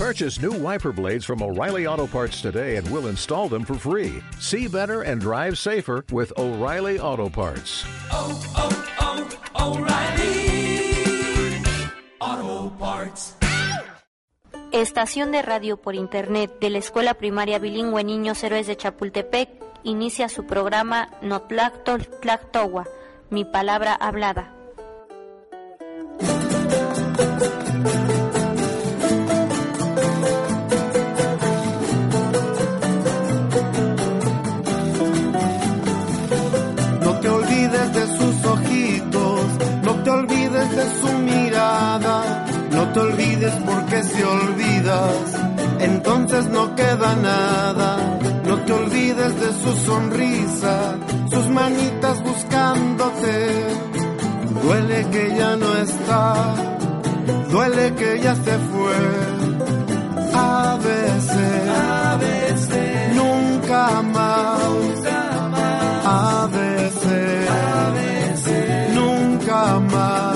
Purchase new wiper blades from O'Reilly Auto Parts today and we'll install them for free. See better and drive safer with O'Reilly Auto Parts. Oh, oh, oh, O'Reilly Auto Parts. Estación de radio por internet de la Escuela Primaria Bilingüe Niños Héroes de Chapultepec inicia su programa Notlactol Tlactogua, mi palabra hablada. No te olvides porque si olvidas, entonces no queda nada. No te olvides de su sonrisa, sus manitas buscándote. Duele que ya no está, duele que ya se fue. A veces, A veces, nunca más. nunca más, A veces, a veces, nunca más.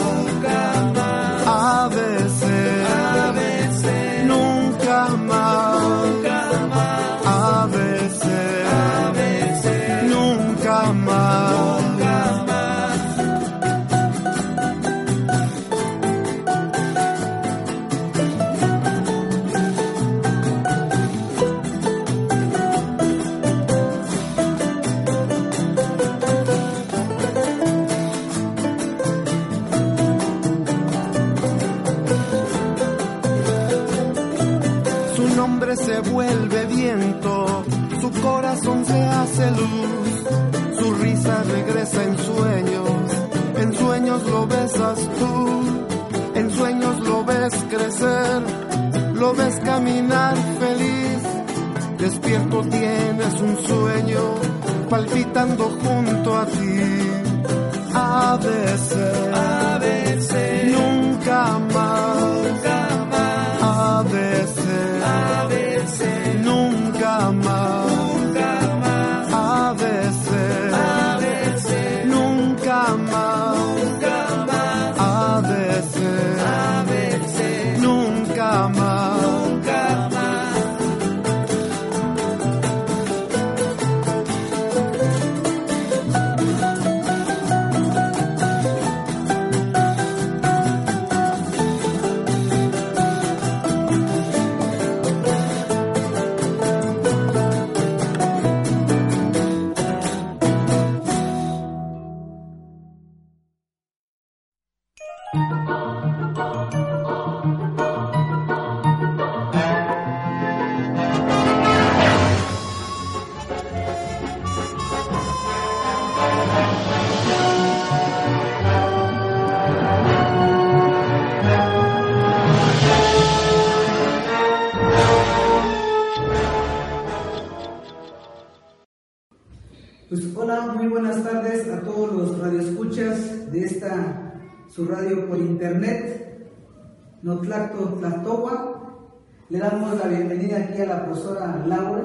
Notlacto Tlactogua. Le damos la bienvenida aquí a la profesora Laura.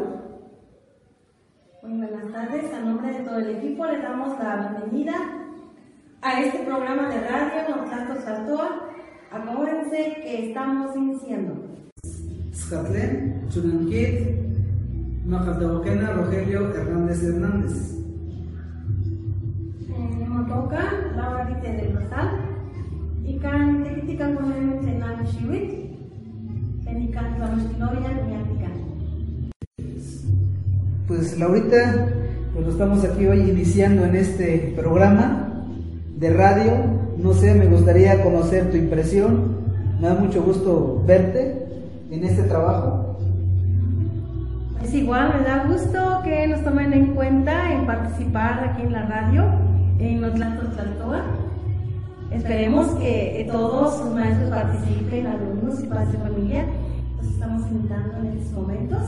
Muy buenas tardes, a nombre de todo el equipo le damos la bienvenida a este programa de radio Notlacto Saltoa. Acomódense que estamos iniciando. Scatlén, Majaltaboquena, Rogelio Hernández Hernández. Pues Laurita, pues estamos aquí hoy iniciando en este programa de radio. No sé, me gustaría conocer tu impresión. Me da mucho gusto verte en este trabajo. Pues igual me da gusto que nos tomen en cuenta en participar aquí en la radio, en Notlacto Tlaltoa. Esperemos que todos sus maestros participen, alumnos y padres de familia. Los estamos invitando en estos momentos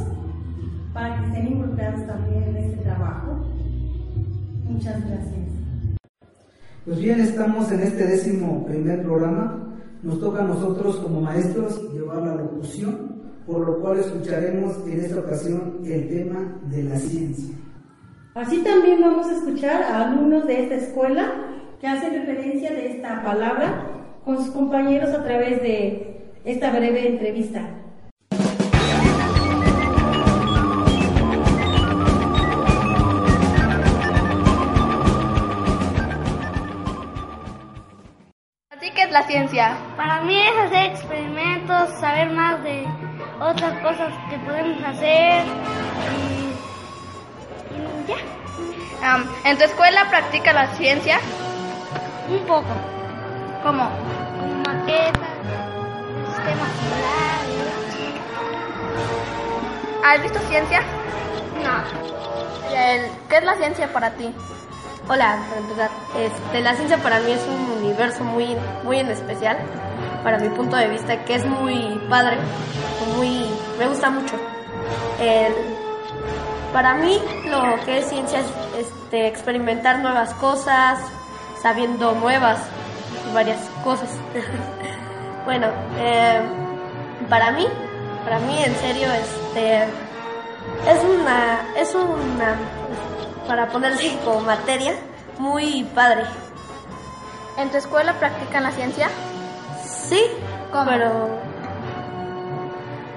para que estén involucrados también en este trabajo. Muchas gracias. Pues bien, estamos en este décimo primer programa. Nos toca a nosotros como maestros llevar la locución, por lo cual escucharemos en esta ocasión el tema de la ciencia. Así también vamos a escuchar a alumnos de esta escuela que hacen referencia de esta palabra con sus compañeros a través de esta breve entrevista. Es la ciencia? Para mí es hacer experimentos, saber más de otras cosas que podemos hacer y, y ya. Um, ¿En tu escuela practica la ciencia? Un poco. ¿Cómo? Con maquetas, sistemas solares. ¿Has visto ciencia? No. ¿Qué es la ciencia para ti? Hola, para empezar, este, la ciencia para mí es un universo muy, muy en especial, para mi punto de vista, que es muy padre, muy, me gusta mucho. Para mí lo que es ciencia es este, experimentar nuevas cosas, sabiendo nuevas varias cosas. bueno, eh, para mí, para mí en serio, este, es una, es una, para ponerle como materia, muy padre. ¿En tu escuela practican la ciencia? Sí, pero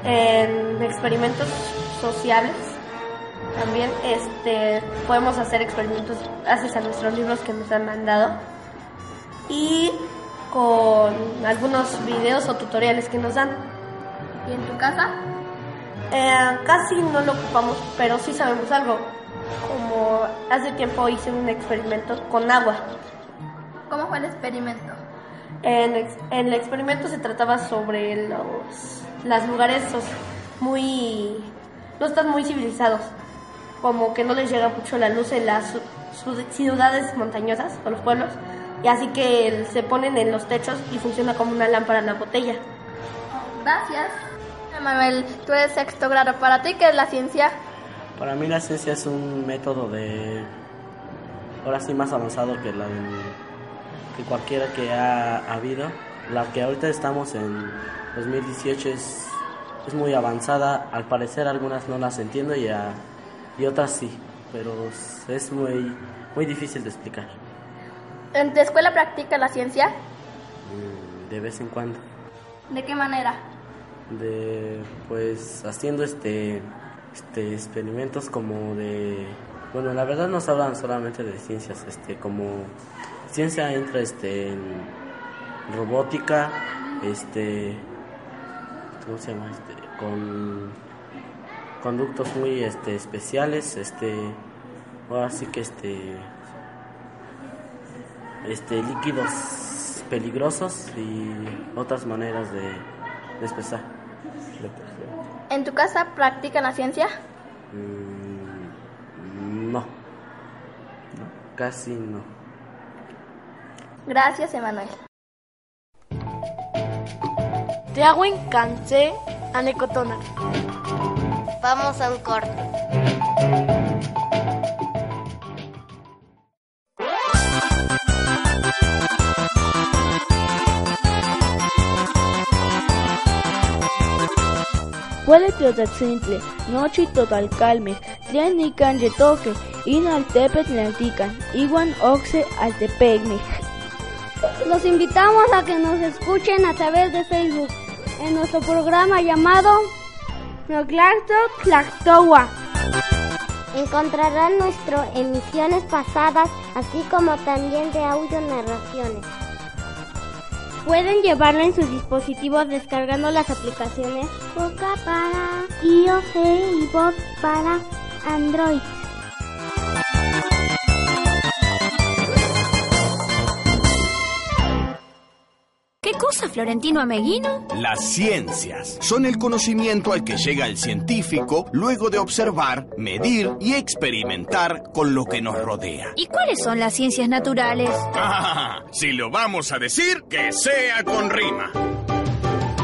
en experimentos sociales también este podemos hacer experimentos gracias a nuestros libros que nos han mandado y con algunos videos o tutoriales que nos dan. ¿Y en tu casa? Eh, casi no lo ocupamos, pero sí sabemos algo. Como hace tiempo hice un experimento con agua. ¿Cómo fue el experimento? En, el experimento se trataba sobre los las lugares muy no están muy civilizados, como que no les llega mucho la luz en las ciudades montañosas o los pueblos, y así que se ponen en los techos y funciona como una lámpara en la botella. Gracias. Manuel, tú eres sexto grado. ¿Para ti qué es la ciencia? Para mí la ciencia es un método de... Ahora sí más avanzado que, la del- que cualquiera que ha habido. La que ahorita estamos en 2018 es, es muy avanzada. Al parecer algunas no las entiendo y, a- y otras sí. Pero es muy, muy difícil de explicar. ¿En tu escuela practica la ciencia? Mm, De vez en cuando. ¿De qué manera? de pues haciendo este este experimentos como de bueno la verdad nos hablan solamente de ciencias este como ciencia entra este en robótica este cómo se llama este con conductos muy este especiales este ahora que este este líquidos peligrosos y otras maneras de, de expresar. ¿En tu casa practican la ciencia? Mm, no. No, casi no. Gracias, Emanuel. Teagüen cansé anecotona. Vamos a un corte. Huele teotatzintli, nochi totalcalmeh, tlen nican yetoque, in altepet tlaltican, iwan oxe altepecmeh. Los invitamos a que nos escuchen a través de Facebook en nuestro programa llamado Noclacto Tlactowa. Encontrarán nuestras emisiones pasadas, así como también de audio narraciones. Pueden llevarlo en sus dispositivos descargando las aplicaciones Boca para iOS y Bob para Android. Florentino Ameguino? Las ciencias son el conocimiento al que llega el científico luego de observar, medir y experimentar con lo que nos rodea. ¿Y cuáles son las ciencias naturales? Ah, si lo vamos a decir, que sea con rima.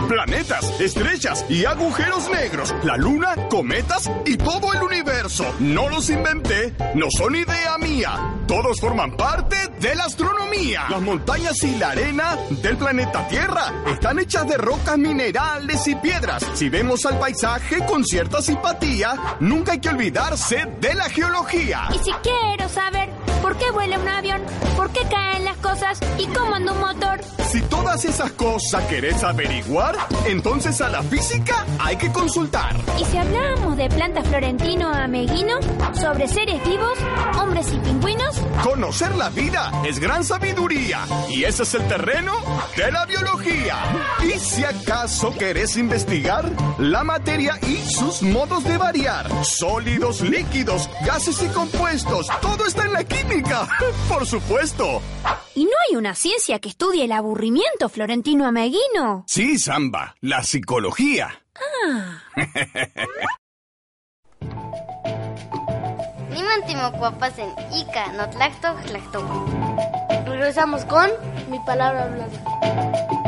Planetas, estrellas y agujeros negros, la luna, cometas y todo el universo. No los inventé, no son idea mía. Todos forman parte de la astronomía. Las montañas y la arena del planeta Tierra están hechas de rocas, minerales y piedras. Si vemos al paisaje con cierta simpatía, nunca hay que olvidarse de la geología. Y si quiero saber ¿Por qué vuela un avión? ¿Por qué caen las cosas? ¿Y cómo anda un motor? Si todas esas cosas querés averiguar, entonces a la física hay que consultar. ¿Y si hablamos de plantas florentino ameguino? ¿Sobre seres vivos? ¿Hombres y pingüinos? Conocer la vida es gran sabiduría y ese es el terreno de la biología. Y si acaso querés investigar la materia y sus modos de variar, sólidos, líquidos, gases y compuestos, todo está en la química, por supuesto. ¿Y no hay una ciencia que estudie el aburrimiento florentino ameguino? Sí, Samba, la psicología. Ah. Niman Ica, no tlacto, tlacto. Regresamos con mi palabra hablada.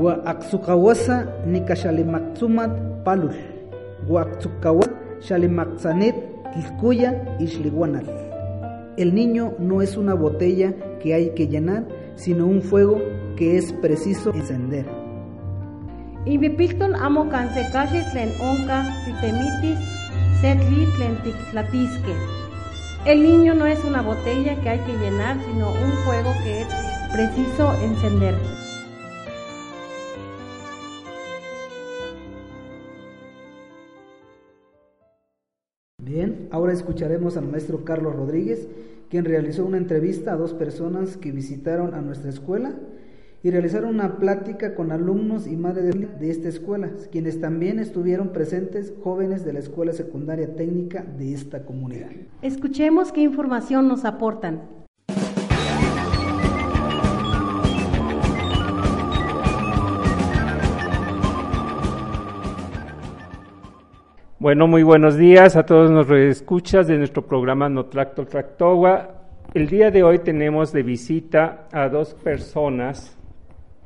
Gua aksukawasa ni kashalimaktsumat palul. Gua aksukawa shalimaktsanit tilkuya ishliwanal. El niño no es una botella que hay que llenar, sino un fuego que es preciso encender. Ibipilton amo cansekashi tlen onka titemitis setli tlen tiktlatisque. El niño no es una botella que hay que llenar, sino un fuego que es preciso encender. Ahora escucharemos al maestro Carlos Rodríguez, quien realizó una entrevista a dos personas que visitaron a nuestra escuela y realizaron una plática con alumnos y madres de esta escuela, quienes también estuvieron presentes jóvenes de la escuela secundaria técnica de esta comunidad. Escuchemos qué información nos aportan. Bueno, muy buenos días a todos los escuchas de nuestro programa No Tracto Tractogua. El día de hoy tenemos de visita a dos personas,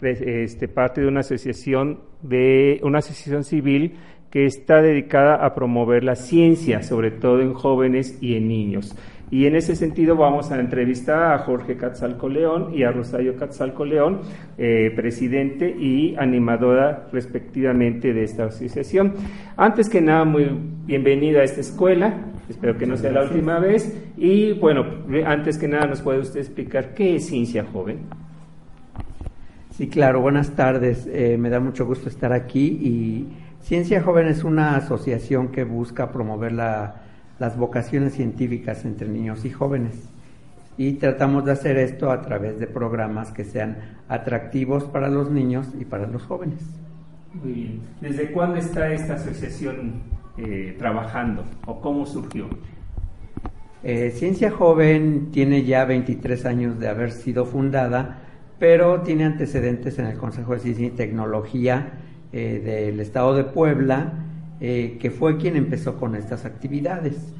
de, este, parte de una asociación de una asociación civil que está dedicada a promover la ciencia, sobre todo en jóvenes y en niños. Y en ese sentido vamos a entrevistar a Jorge Catzalco León y a Rosario Catzalco León, eh, presidente y animadora respectivamente de esta asociación. Antes que nada, muy bienvenida a esta escuela, espero que no sea la última vez. Y bueno, antes que nada, ¿nos puede usted explicar qué es Ciencia Joven? Sí, claro, buenas tardes. Eh, me da mucho gusto estar aquí y Ciencia Joven es una asociación que busca promover la las vocaciones científicas entre niños y jóvenes. Y tratamos de hacer esto a través de programas que sean atractivos para los niños y para los jóvenes. Muy bien. ¿Desde cuándo está esta asociación eh, trabajando o cómo surgió? Eh, Ciencia Joven tiene ya 23 años de haber sido fundada, pero tiene antecedentes en el Consejo de Ciencia y Tecnología eh, del Estado de Puebla eh, que fue quien empezó con estas actividades.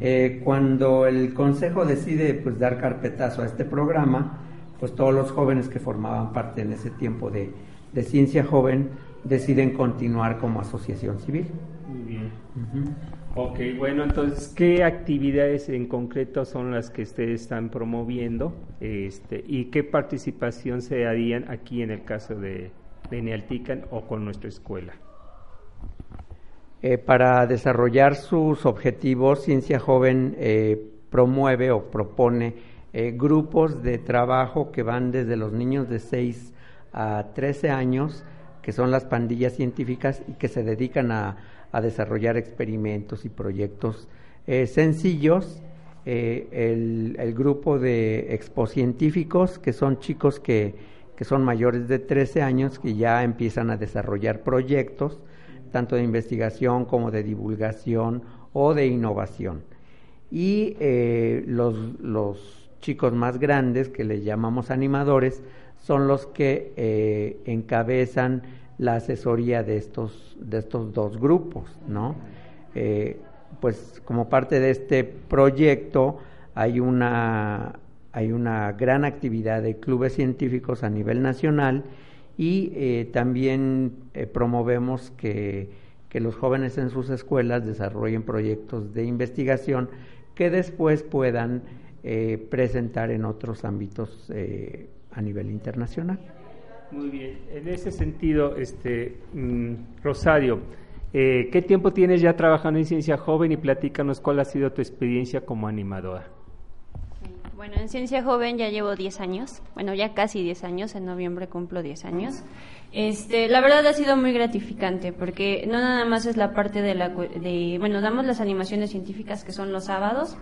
Eh, cuando el Consejo decide pues, dar carpetazo a este programa, pues todos los jóvenes que formaban parte en ese tiempo de, de Ciencia Joven deciden continuar como asociación civil. Muy bien. Ok, bueno, entonces, ¿qué actividades en concreto son las que ustedes están promoviendo este, y qué participación se harían aquí en el caso de, de Nealtican o con nuestra escuela? Eh, para desarrollar sus objetivos, Ciencia Joven eh, promueve o propone eh, grupos de trabajo que van desde los niños de 6 a 13 años, que son las pandillas científicas y que se dedican a, desarrollar experimentos y proyectos sencillos. El, el, grupo de expocientíficos, que son chicos que, que son mayores de 13 años, que ya empiezan a desarrollar proyectos tanto de investigación como de divulgación o de innovación. Y eh, los, los, chicos más grandes, que les llamamos animadores, son los que eh, encabezan la asesoría de estos, de estos dos grupos, ¿no? Eh, pues como parte de este proyecto hay una, hay una gran actividad de clubes científicos a nivel nacional y eh, también eh, promovemos que, que, los jóvenes en sus escuelas desarrollen proyectos de investigación que después puedan eh, presentar en otros ámbitos a nivel internacional. Muy bien. En ese sentido, este, mm, Rosario, eh, ¿qué tiempo tienes ya trabajando en Ciencia Joven y platícanos cuál ha sido tu experiencia como animadora? Bueno, en Ciencia Joven ya llevo 10 años, bueno, ya casi 10 años, en noviembre cumplo 10 años. Este, la verdad ha sido muy gratificante porque no nada más es la parte de la de bueno, damos las animaciones científicas que son los sábados,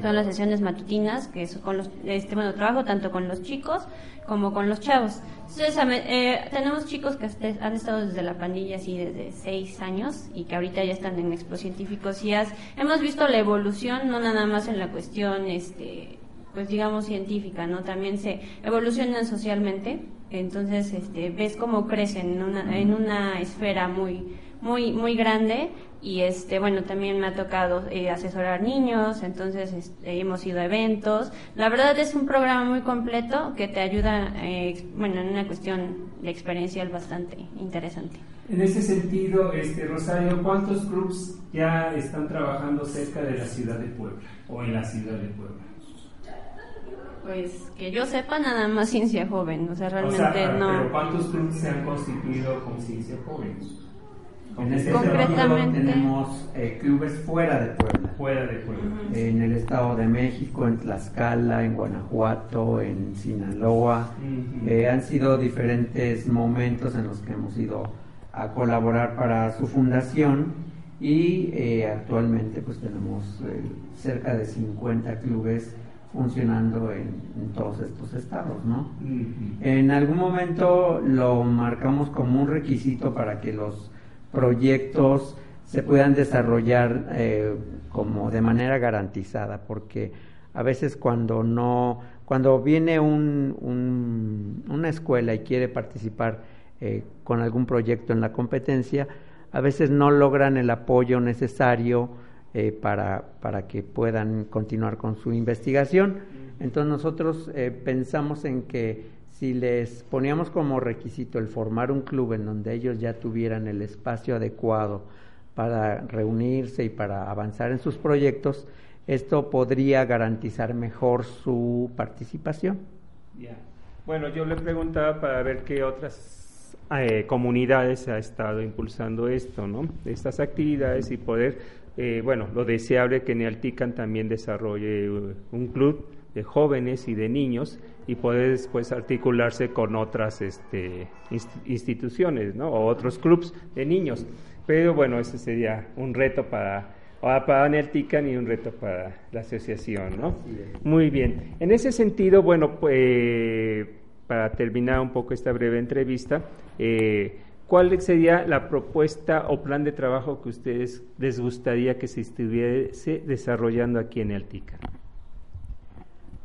son las sesiones matutinas que es con los este bueno, trabajo tanto con los chicos como con los chavos. Entonces, eh, tenemos chicos que han estado desde la pandilla así desde 6 años y que ahorita ya están en Expo Científicos y hemos visto la evolución no nada más en la cuestión este pues digamos científica, ¿no? También se evolucionan socialmente, entonces este, ves cómo crecen en una, en una esfera muy, muy, muy grande y este, bueno, también me ha tocado eh, asesorar niños, entonces este, hemos ido a eventos. La verdad es un programa muy completo que te ayuda, eh, bueno, en una cuestión de experiencial bastante interesante. En ese sentido, este, Rosario, ¿cuántos clubs ya están trabajando cerca de la ciudad de Puebla o en la ciudad de Puebla? Pues que yo sepa nada más ciencia joven, o sea, realmente no. Pero ¿cuántos clubes se han constituido con ciencia joven? En este Concretamente tenemos eh, clubes fuera de Puebla. Fuera de Puebla. En el Estado de México, en Tlaxcala, en Guanajuato, en Sinaloa. Eh, han sido diferentes momentos en los que hemos ido a colaborar para su fundación y eh, actualmente pues tenemos cerca de 50 clubes funcionando en, todos estos estados, ¿no? En algún momento lo marcamos como un requisito para que los proyectos se puedan desarrollar eh, como de manera garantizada, porque a veces cuando no, cuando viene un, una escuela y quiere participar eh, con algún proyecto en la competencia, a veces no logran el apoyo necesario eh, para, para que puedan continuar con su investigación. Entonces nosotros eh, pensamos en que si les poníamos como requisito el formar un club en donde ellos ya tuvieran el espacio adecuado para reunirse y para avanzar en sus proyectos, esto podría garantizar mejor su participación. Bueno, yo le preguntaba para ver qué otras eh, comunidades ha estado impulsando esto, ¿no? Estas actividades y poder eh, bueno, lo deseable que Nealtican también desarrolle uh, un club de jóvenes y de niños y poder después articularse con otras este, instituciones ¿no? o otros clubs de niños. Pero bueno, ese sería un reto para, para Nealtican y un reto para la asociación. ¿no? Muy bien. En ese sentido, bueno, pues, para terminar un poco esta breve entrevista, eh, ¿Cuál sería la propuesta o plan de trabajo que ustedes les gustaría que se estuviese desarrollando aquí en el TICA?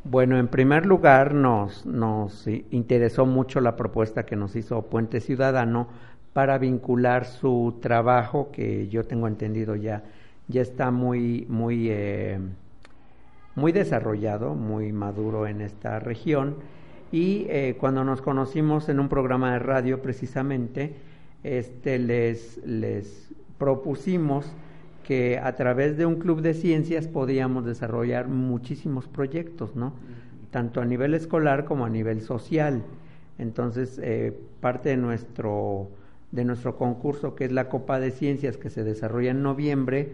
Bueno, en primer lugar nos, nos interesó mucho la propuesta que nos hizo Puente Ciudadano para vincular su trabajo, que yo tengo entendido ya, ya está muy, muy, eh, muy desarrollado, muy maduro en esta región. Y eh, cuando nos conocimos en un programa de radio precisamente, este, les, les propusimos que a través de un club de ciencias podíamos desarrollar muchísimos proyectos, ¿no? Tanto a nivel escolar como a nivel social. Entonces, eh, parte de nuestro, de nuestro concurso, que es la Copa de Ciencias, que se desarrolla en noviembre,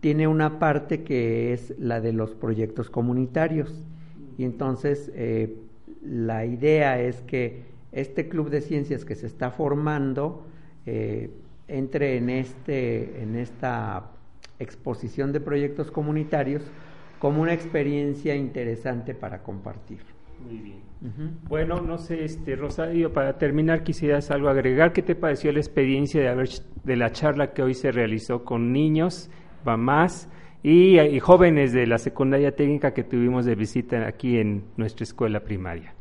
tiene una parte que es la de los proyectos comunitarios. Y entonces, eh, la idea es que este club de ciencias que se está formando eh, entre en, este, en esta exposición de proyectos comunitarios como una experiencia interesante para compartir. Muy bien. Bueno, no sé, este Rosario, para terminar quisieras algo agregar. ¿Qué te pareció la experiencia de, haber, de la charla que hoy se realizó con niños, mamás y, y jóvenes de la secundaria técnica que tuvimos de visita aquí en nuestra escuela primaria?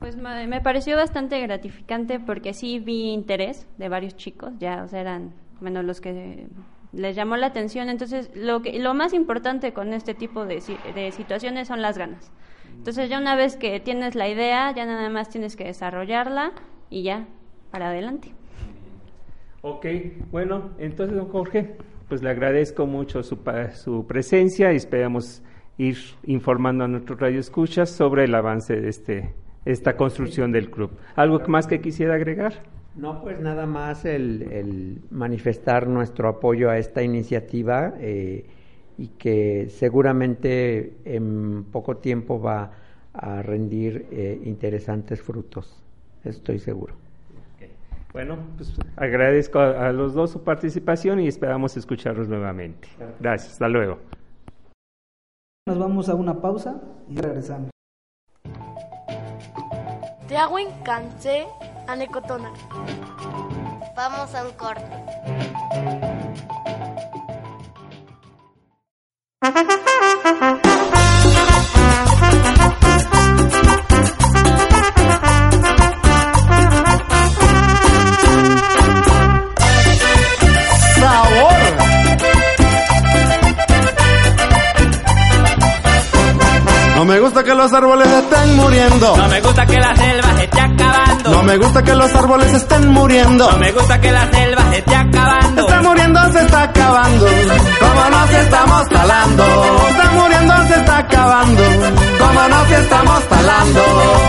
Pues me pareció bastante gratificante porque sí vi interés de varios chicos, ya, o sea, eran, bueno, los que les llamó la atención. Entonces, lo, que, lo más importante con este tipo de, de situaciones son las ganas. Entonces, ya una vez que tienes la idea, ya nada más tienes que desarrollarla y ya, para adelante. Ok, bueno, entonces, don Jorge, pues le agradezco mucho su, su presencia y esperamos ir informando a nuestros radioescuchas sobre el avance de este esta construcción del club. ¿Algo más que quisiera agregar? No, pues nada más el, el manifestar nuestro apoyo a esta iniciativa eh, y que seguramente en poco tiempo va a rendir eh, interesantes frutos, estoy seguro. Bueno, pues agradezco a, a, los dos su participación y esperamos escucharlos nuevamente. Gracias, hasta luego. Nos vamos a una pausa y regresamos. Teahuin cansé anecotona. Vamos a un corte. Me gusta que los árboles estén muriendo. No me gusta que la selva se esté acabando. No me gusta que los árboles estén muriendo. No me gusta que la selva se esté acabando. Está muriendo, se está acabando. Como nos estamos talando. Está muriendo, se está acabando. Como nos estamos talando.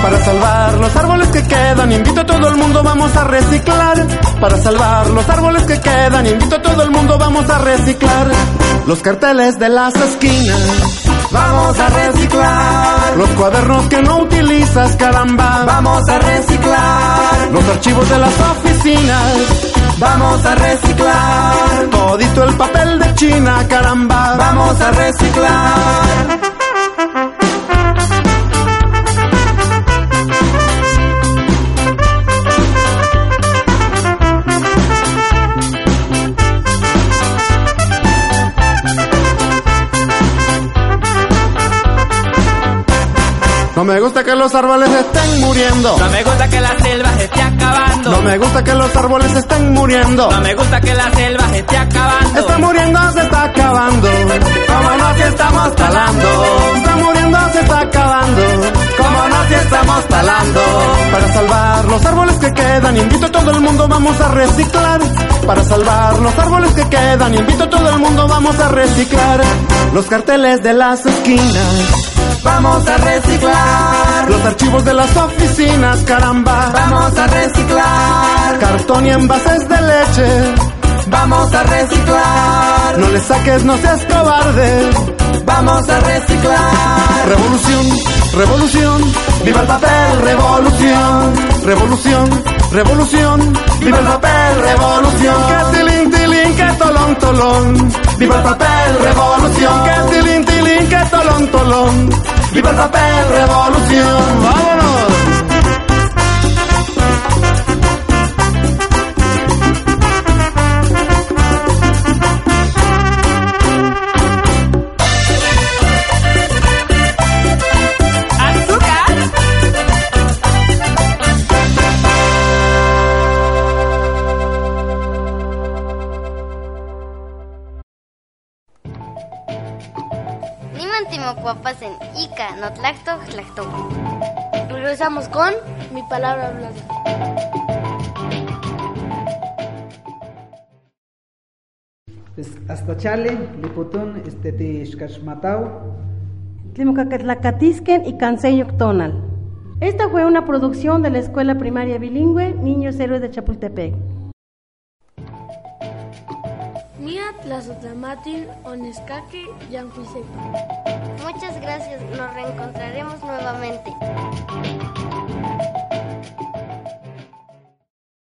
Para salvar los árboles que quedan, invito a todo el mundo, vamos a reciclar. Para salvar los árboles que quedan, invito a todo el mundo, vamos a reciclar. Los carteles de las esquinas. Vamos a reciclar los cuadernos que no utilizas, caramba. Vamos a reciclar los archivos de las oficinas. Vamos a reciclar todito el papel de China, caramba. Vamos a reciclar. No me gusta que los árboles estén muriendo. No me gusta que la selva se esté acabando. No me gusta que los árboles estén muriendo. No me gusta que la selva se esté acabando. Está muriendo, se está acabando. Como no si estamos talando. Está muriendo, se está acabando. Como no si estamos talando. Para salvar los árboles que quedan, invito a todo el mundo, vamos a reciclar. Para salvar los árboles que quedan, invito a todo el mundo, vamos a reciclar. Los carteles de las esquinas. Vamos a reciclar los archivos de las oficinas, caramba. Vamos a reciclar cartón y envases de leche. Vamos a reciclar. No le saques, no seas cobarde. Vamos a reciclar. Revolución, revolución. Viva el papel, revolución. Revolución, revolución. Viva el papel, revolución. Que tolón, tolón. Viva el papel, revolución. Que tilín, tilín, que tolón, tolón. Viva el papel, revolución. ¡Vámonos! Timocuapas en Ica, Notlacto, Tlacto. Regresamos con mi palabra hablada. Pues hasta chale, lipotón, este te xcachmatao. Tlimocacatlacatizquen y Canseyoctonal. Esta fue una producción de la Escuela Primaria Bilingüe Niños Héroes de Chapultepec. Muchas gracias, nos reencontraremos nuevamente.